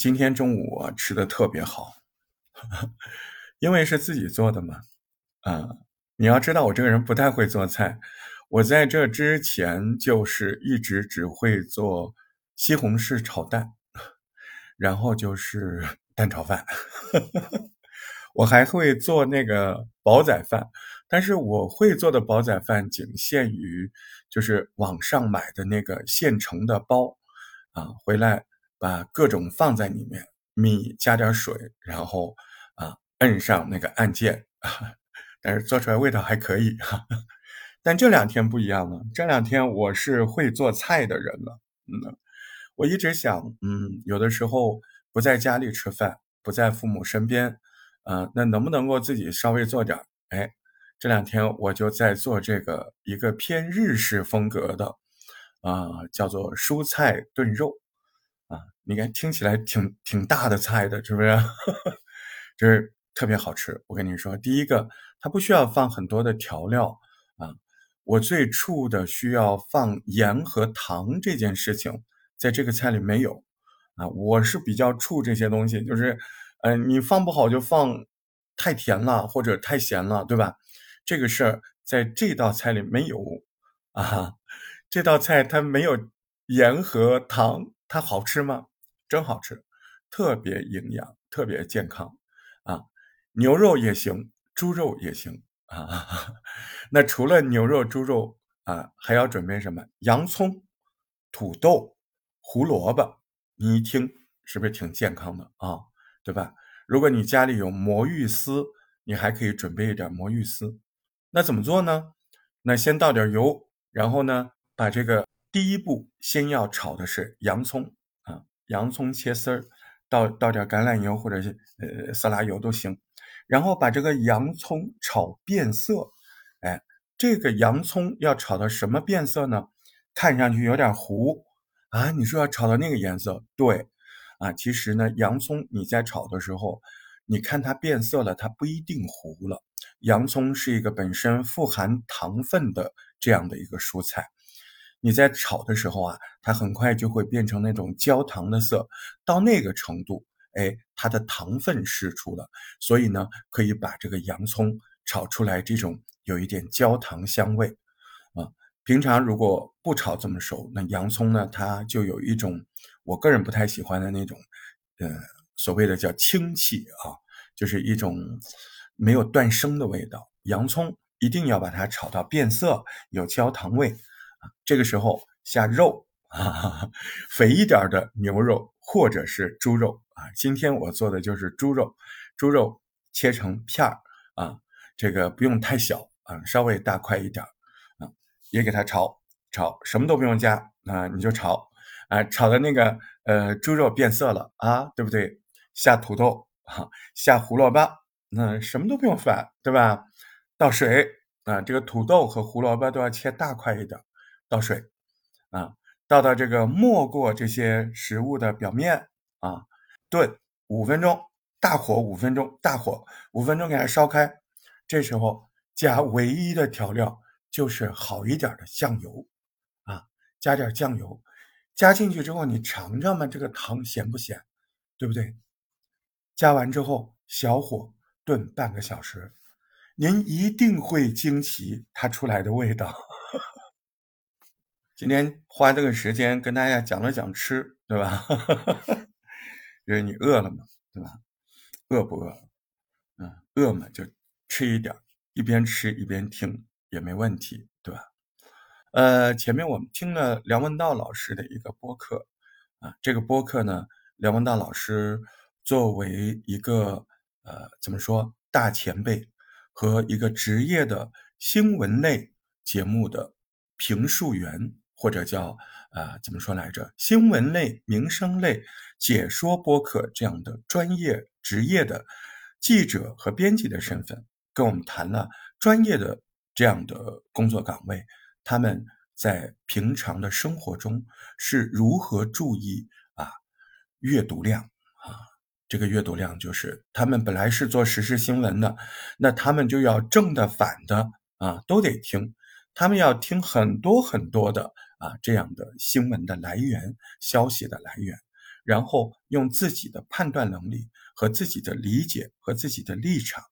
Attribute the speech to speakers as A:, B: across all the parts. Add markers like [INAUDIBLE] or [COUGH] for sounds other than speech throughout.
A: 今天中午我吃的特别好，[LAUGHS] 因为是自己做的嘛。啊，你要知道我这个人不太会做菜，我在这之前就是一直只会做西红柿炒蛋，[LAUGHS] 然后就是 [LAUGHS] 蛋炒饭。我还会做那个煲仔饭，但是我会做的煲仔饭仅限于就是网上买的那个现成的包，啊，回来把各种放在里面，米加点水，然后啊摁上那个按键，[LAUGHS] 但是做出来味道还可以哈。[LAUGHS] 但这两天不一样了，这两天我是会做菜的人了，嗯，我一直想，嗯，有的时候不在家里吃饭，不在父母身边。啊，那能不能够自己稍微做点哎，这两天我就在做这个一个偏日式风格的，啊，叫做蔬菜炖肉，啊，你看听起来挺挺大的菜的，是不是？[LAUGHS] 就是特别好吃。我跟你说，第一个它不需要放很多的调料啊，我最怵的需要放盐和糖这件事情，在这个菜里没有啊，我是比较怵这些东西，就是。嗯，你放不好就放太甜了或者太咸了，对吧？这个事儿在这道菜里没有啊。这道菜它没有盐和糖，它好吃吗？真好吃，特别营养，特别健康啊。牛肉也行，猪肉也行啊。[LAUGHS] 那除了牛肉、猪肉啊，还要准备什么？洋葱、土豆、胡萝卜。你一听是不是挺健康的啊？对吧？如果你家里有魔芋丝，你还可以准备一点魔芋丝。那怎么做呢？那先倒点油，然后呢，把这个第一步先要炒的是洋葱啊，洋葱切丝儿，倒倒点橄榄油或者是呃色拉油都行。然后把这个洋葱炒变色，哎，这个洋葱要炒到什么变色呢？看上去有点糊啊？你说要炒到那个颜色？对。啊，其实呢，洋葱你在炒的时候，你看它变色了，它不一定糊了。洋葱是一个本身富含糖分的这样的一个蔬菜，你在炒的时候啊，它很快就会变成那种焦糖的色，到那个程度，哎，它的糖分释出了，所以呢，可以把这个洋葱炒出来这种有一点焦糖香味。啊，平常如果不炒这么熟，那洋葱呢，它就有一种。我个人不太喜欢的那种，呃，所谓的叫清气啊，就是一种没有断生的味道。洋葱一定要把它炒到变色，有焦糖味。这个时候下肉 [LAUGHS] 啊，肥一点的牛肉或者是猪肉啊。今天我做的就是猪肉，猪肉切成片儿啊，这个不用太小啊，稍微大块一点啊，也给它炒炒，什么都不用加啊，你就炒。啊，炒的那个呃猪肉变色了啊，对不对？下土豆啊，下胡萝卜，那什么都不用翻，对吧？倒水啊，这个土豆和胡萝卜都要切大块一点，倒水啊，倒到这个没过这些食物的表面啊，炖五分钟，大火五分钟，大火五分钟给它烧开，这时候加唯一的调料就是好一点的酱油啊，加点酱油。加进去之后，你尝尝嘛，这个汤咸不咸，对不对？加完之后，小火炖半个小时，您一定会惊奇它出来的味道。今天花这个时间跟大家讲了讲吃，对吧？因 [LAUGHS] 为你饿了嘛，对吧？饿不饿？嗯，饿嘛就吃一点，一边吃一边听也没问题，对吧？呃，前面我们听了梁文道老师的一个播客，啊，这个播客呢，梁文道老师作为一个呃怎么说大前辈和一个职业的新闻类节目的评述员，或者叫啊怎么说来着，新闻类、民生类解说播客这样的专业职业的记者和编辑的身份，跟我们谈了专业的这样的工作岗位。他们在平常的生活中是如何注意啊阅读量啊？这个阅读量就是他们本来是做时事新闻的，那他们就要正的反的啊都得听，他们要听很多很多的啊这样的新闻的来源、消息的来源，然后用自己的判断能力和自己的理解和自己的立场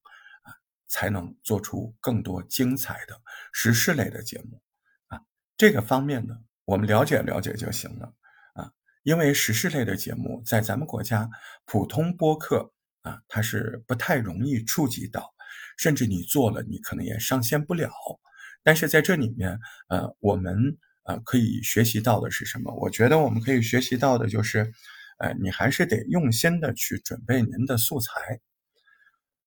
A: 啊，才能做出更多精彩的时事类的节目啊。这个方面呢，我们了解了解就行了啊。因为时事类的节目在咱们国家普通播客啊，它是不太容易触及到，甚至你做了，你可能也上线不了。但是在这里面，呃，我们呃可以学习到的是什么？我觉得我们可以学习到的就是，呃，你还是得用心的去准备您的素材。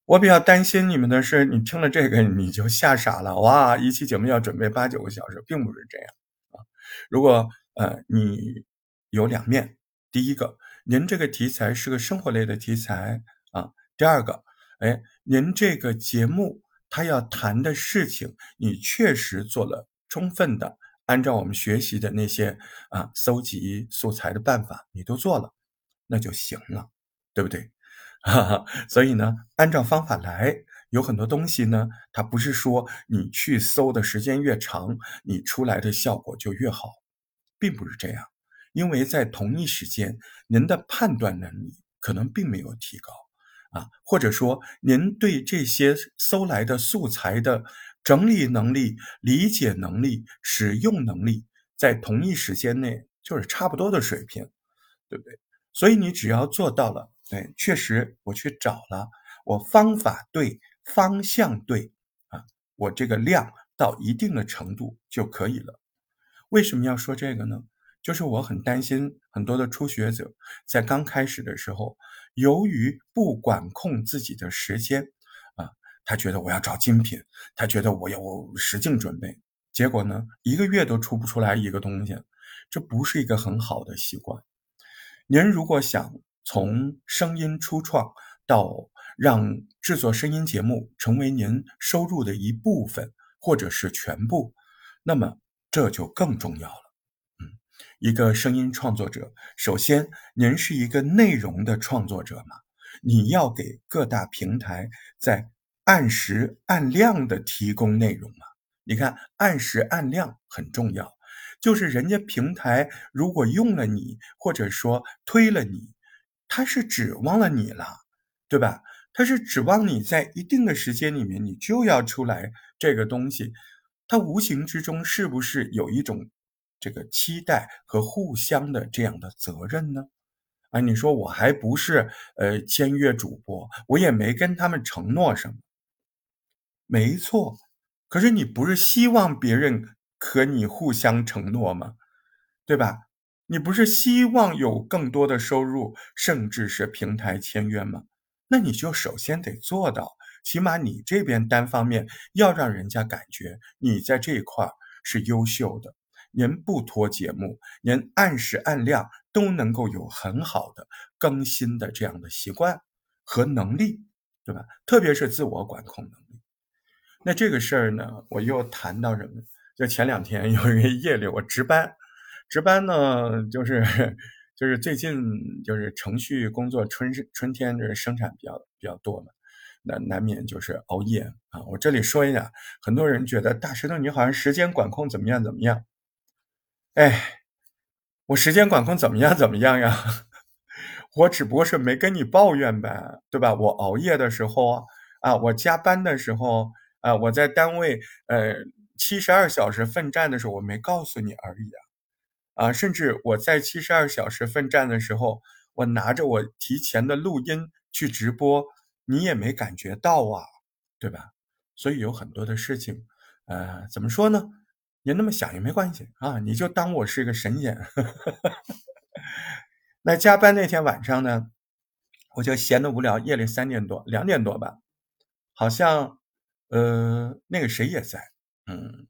A: 我比较担心你们的是，你听了这个你就吓傻了，哇，一期节目要准备八九个小时，并不是这样啊。如果呃你有两面，第一个，您这个题材是个生活类的题材啊；第二个，哎，您这个节目。他要谈的事情，你确实做了充分的，按照我们学习的那些啊搜集素材的办法，你都做了，那就行了，对不对？哈哈，所以呢，按照方法来，有很多东西呢，它不是说你去搜的时间越长，你出来的效果就越好，并不是这样，因为在同一时间，您的判断能力可能并没有提高。啊，或者说您对这些搜来的素材的整理能力、理解能力、使用能力，在同一时间内就是差不多的水平，对不对？所以你只要做到了，对，确实我去找了，我方法对，方向对，啊，我这个量到一定的程度就可以了。为什么要说这个呢？就是我很担心很多的初学者在刚开始的时候。由于不管控自己的时间，他觉得我要找精品，他觉得我要使劲准备，结果呢，一个月都出不出来一个东西，这不是一个很好的习惯。您如果想从声音初创到让制作声音节目成为您收入的一部分或者是全部，那么这就更重要了。嗯一个声音创作者，首先，您是一个内容的创作者嘛？你要给各大平台在按时按量的提供内容嘛？你看，按时按量很重要，就是人家平台如果用了你，或者说推了你，他是指望了你了，对吧？他是指望你在一定的时间里面，你就要出来这个东西，他无形之中是不是有一种？这个期待和互相的这样的责任呢？啊，你说我还不是呃签约主播，我也没跟他们承诺什么。没错，可是你不是希望别人和你互相承诺吗？对吧？你不是希望有更多的收入，甚至是平台签约吗？那你就首先得做到，起码你这边单方面要让人家感觉你在这一块是优秀的。您不拖节目，您按时按量都能够有很好的更新的这样的习惯和能力，对吧？特别是自我管控能力。那这个事儿呢，我又谈到什么？就前两天 [LAUGHS] 有一个夜里我值班，值班呢，就是 [LAUGHS] 就是最近就是程序工作春春天这生产比较比较多嘛，那难免就是熬夜啊。我这里说一下，很多人觉得大石头你好像时间管控怎么样怎么样。哎，我时间管控怎么样？怎么样呀？[LAUGHS] 我只不过是没跟你抱怨呗，对吧？我熬夜的时候啊，我加班的时候啊，我在单位呃七十二小时奋战的时候，我没告诉你而已啊。啊，甚至我在七十二小时奋战的时候，我拿着我提前的录音去直播，你也没感觉到啊，对吧？所以有很多的事情，呃，怎么说呢？你那么想也没关系啊，你就当我是个神仙。[LAUGHS] 那加班那天晚上呢，我就闲得无聊，夜里三点多、两点多吧，好像呃那个谁也在，嗯，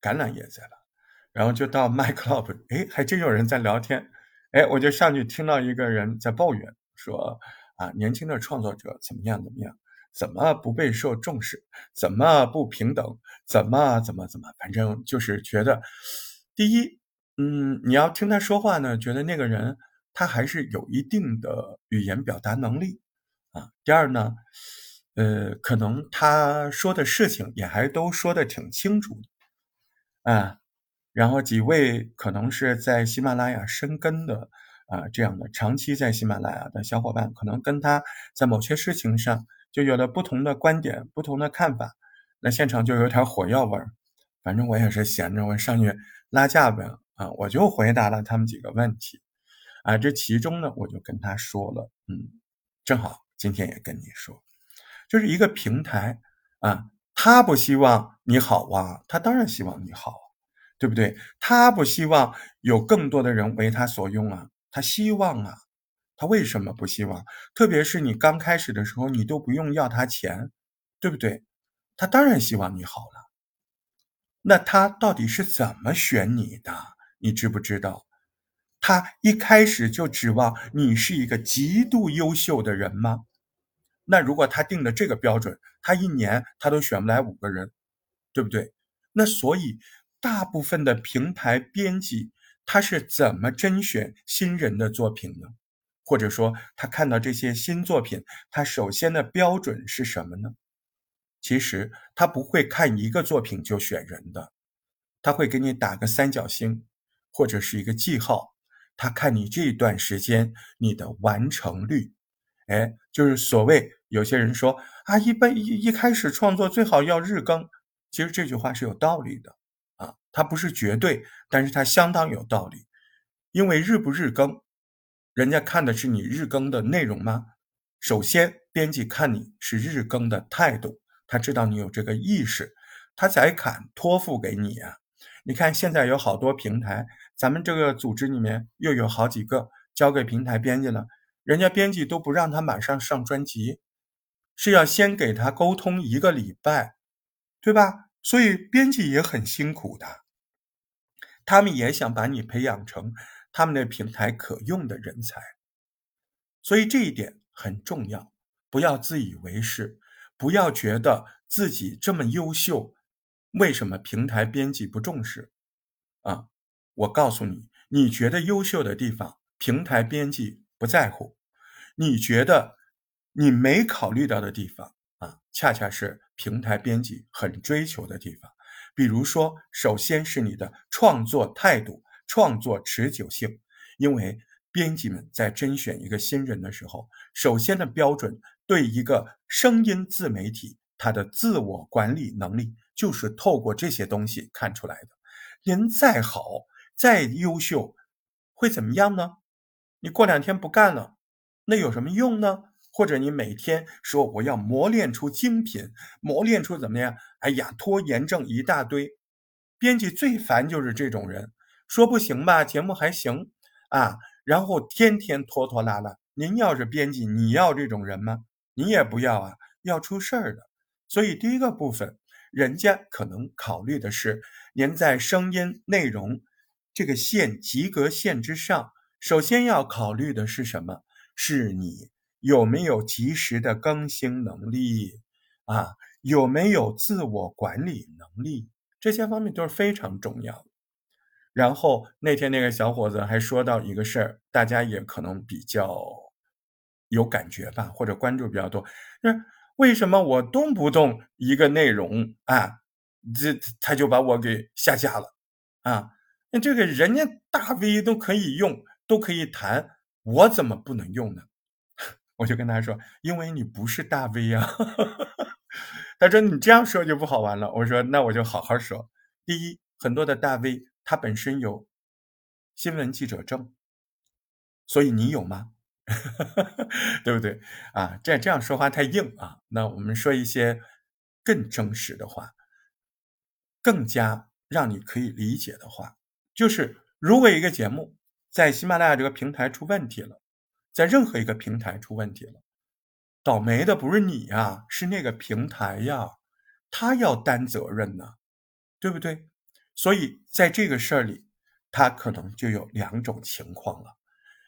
A: 橄榄也在了，然后就到麦 club，哎，还真有人在聊天，哎，我就上去听到一个人在抱怨说啊，年轻的创作者怎么样怎么样。怎么不备受重视？怎么不平等？怎么怎么怎么？反正就是觉得，第一，嗯，你要听他说话呢，觉得那个人他还是有一定的语言表达能力啊。第二呢，呃，可能他说的事情也还都说的挺清楚的啊。然后几位可能是在喜马拉雅深耕的啊这样的长期在喜马拉雅的小伙伴，可能跟他在某些事情上就有了不同的观点、不同的看法，那现场就有点火药味儿。反正我也是闲着，我上去拉架呗啊，我就回答了他们几个问题啊。这其中呢，我就跟他说了，嗯，正好今天也跟你说，就是一个平台啊，他不希望你好啊，他当然希望你好。对不对？他不希望有更多的人为他所用啊，他希望啊，他为什么不希望？特别是你刚开始的时候，你都不用要他钱，对不对？他当然希望你好了。那他到底是怎么选你的？你知不知道？他一开始就指望你是一个极度优秀的人吗？那如果他定的这个标准，他一年他都选不来五个人，对不对？那所以。大部分的平台编辑，他是怎么甄选新人的作品呢？或者说，他看到这些新作品，他首先的标准是什么呢？其实他不会看一个作品就选人的，他会给你打个三角星，或者是一个记号，他看你这段时间你的完成率。哎，就是所谓有些人说啊，一般一一开始创作最好要日更，其实这句话是有道理的啊。它不是绝对，但是它相当有道理，因为日不日更，人家看的是你日更的内容吗？首先，编辑看你是日更的态度，他知道你有这个意识，他才敢托付给你啊。你看现在有好多平台，咱们这个组织里面又有好几个交给平台编辑了，人家编辑都不让他马上上专辑，是要先给他沟通一个礼拜，对吧？所以编辑也很辛苦的。他们也想把你培养成他们的平台可用的人才，所以这一点很重要。不要自以为是，不要觉得自己这么优秀，为什么平台编辑不重视？啊，我告诉你，你觉得优秀的地方，平台编辑不在乎；你觉得你没考虑到的地方，啊，恰恰是平台编辑很追求的地方。比如说，首先是你的创作态度、创作持久性，因为编辑们在甄选一个新人的时候，首先的标准对一个声音自媒体，它的自我管理能力就是透过这些东西看出来的。人再好、再优秀，会怎么样呢？你过两天不干了，那有什么用呢？或者你每天说我要磨练出精品，磨练出怎么样？哎呀，拖延症一大堆。编辑最烦就是这种人，说不行吧，节目还行啊，然后天天拖拖拉拉。您要是编辑，你要这种人吗？你也不要啊，要出事儿的。所以第一个部分，人家可能考虑的是您在声音内容这个线及格线之上，首先要考虑的是什么？是你。有没有及时的更新能力啊？有没有自我管理能力？这些方面都是非常重要。然后那天那个小伙子还说到一个事儿，大家也可能比较有感觉吧，或者关注比较多。那为什么我动不动一个内容啊，这他就把我给下架了啊？那这个人家大 V 都可以用，都可以谈，我怎么不能用呢？[LAUGHS] 我就跟他说：“因为你不是大 V 啊。[LAUGHS] ”他说：“你这样说就不好玩了。”我说：“那我就好好说。第一，很多的大 V 他本身有新闻记者证，所以你有吗？[LAUGHS] 对不对啊？这这样说话太硬啊。那我们说一些更真实的话，更加让你可以理解的话，就是如果一个节目在喜马拉雅这个平台出问题了。”在任何一个平台出问题了，倒霉的不是你呀，是那个平台呀，他要担责任呢，对不对？所以在这个事儿里，他可能就有两种情况了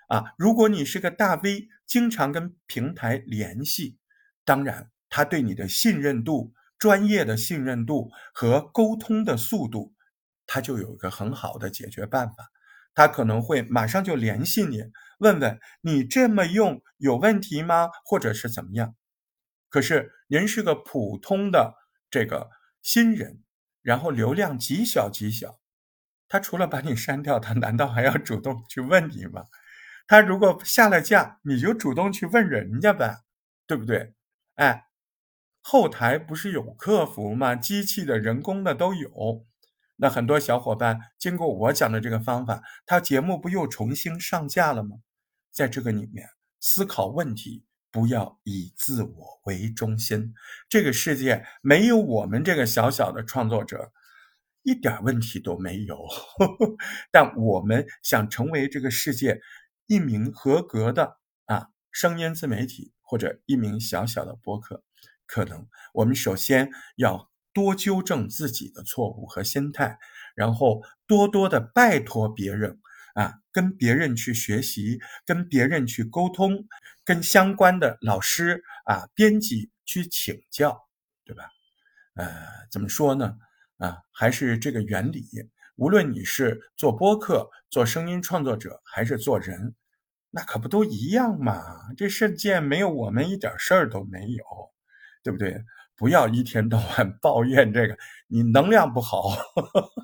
A: 啊。如果你是个大 V，经常跟平台联系，当然他对你的信任度、专业的信任度和沟通的速度，他就有一个很好的解决办法。他可能会马上就联系你，问问你这么用有问题吗，或者是怎么样？可是您是个普通的这个新人，然后流量极小极小，他除了把你删掉，他难道还要主动去问你吗？他如果下了架，你就主动去问人家呗，对不对？哎，后台不是有客服吗？机器的、人工的都有。那很多小伙伴经过我讲的这个方法，他节目不又重新上架了吗？在这个里面思考问题，不要以自我为中心。这个世界没有我们这个小小的创作者，一点问题都没有。[LAUGHS] 但我们想成为这个世界一名合格的啊声音自媒体，或者一名小小的播客，可能我们首先要。多纠正自己的错误和心态，然后多多的拜托别人啊，跟别人去学习，跟别人去沟通，跟相关的老师啊、编辑去请教，对吧？呃，怎么说呢？啊，还是这个原理。无论你是做播客、做声音创作者，还是做人，那可不都一样嘛？这世界没有我们一点事儿都没有，对不对？不要一天到晚抱怨这个，你能量不好，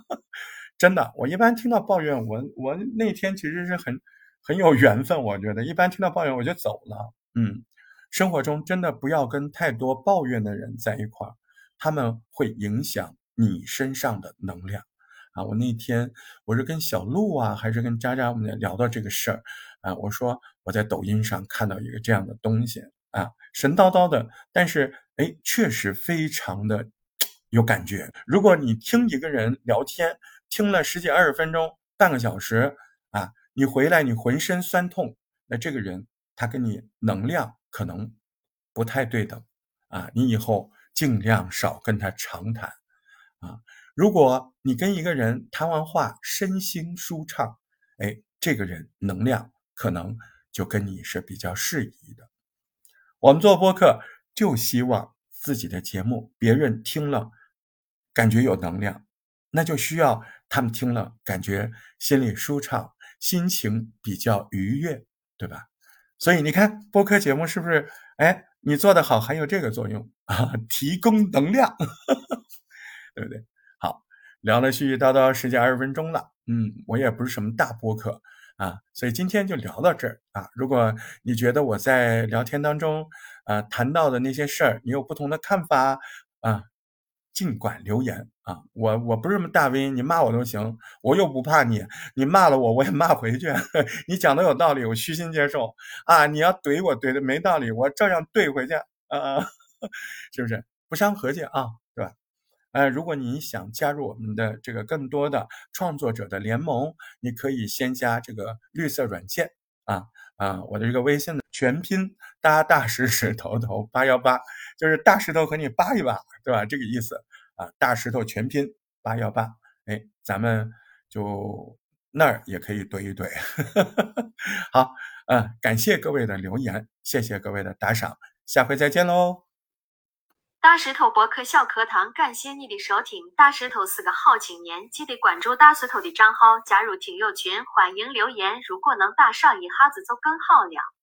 A: [LAUGHS] 真的。我一般听到抱怨，我我那天其实是很很有缘分，我觉得一般听到抱怨我就走了。嗯，生活中真的不要跟太多抱怨的人在一块儿，他们会影响你身上的能量。啊，我那天我是跟小鹿啊，还是跟渣渣我们聊到这个事儿啊？我说我在抖音上看到一个这样的东西啊，神叨叨的，但是。哎，确实非常的有感觉。如果你听一个人聊天，听了十几二十分钟、半个小时啊，你回来你浑身酸痛，那这个人他跟你能量可能不太对等啊。你以后尽量少跟他长谈啊。如果你跟一个人谈完话，身心舒畅，哎，这个人能量可能就跟你是比较适宜的。我们做播客。就希望自己的节目别人听了感觉有能量，那就需要他们听了感觉心里舒畅，心情比较愉悦，对吧？所以你看播客节目是不是？哎，你做的好还有这个作用 [LAUGHS] 啊，提供能量，[LAUGHS] 对不对？好，聊了絮絮叨叨十几二十分钟了，嗯，我也不是什么大播客。啊，所以今天就聊到这儿啊。如果你觉得我在聊天当中，呃，谈到的那些事儿，你有不同的看法啊，尽管留言啊。我我不是什么大 V，你骂我都行，我又不怕你，你骂了我，我也骂回去。[LAUGHS] 你讲的有道理，我虚心接受啊。你要怼我怼的没道理，我照样怼回去啊，[LAUGHS] 是不是？不伤和气啊，呃，如果你想加入我们的这个更多的创作者的联盟，你可以先加这个绿色软件啊啊，我的这个微信的全拼大大石石头头八幺八，就是大石头和你扒一扒，对吧？这个意思啊，大石头全拼八幺八，哎，咱们就那儿也可以怼一怼。[LAUGHS] 好，嗯，感谢各位的留言，谢谢各位的打赏，下回再见喽。
B: 大石头博客小课堂，感谢你的收听。大石头是个好青年，记得关注大石头的账号，加入听友群，欢迎留言。如果能打赏一下子就更好了。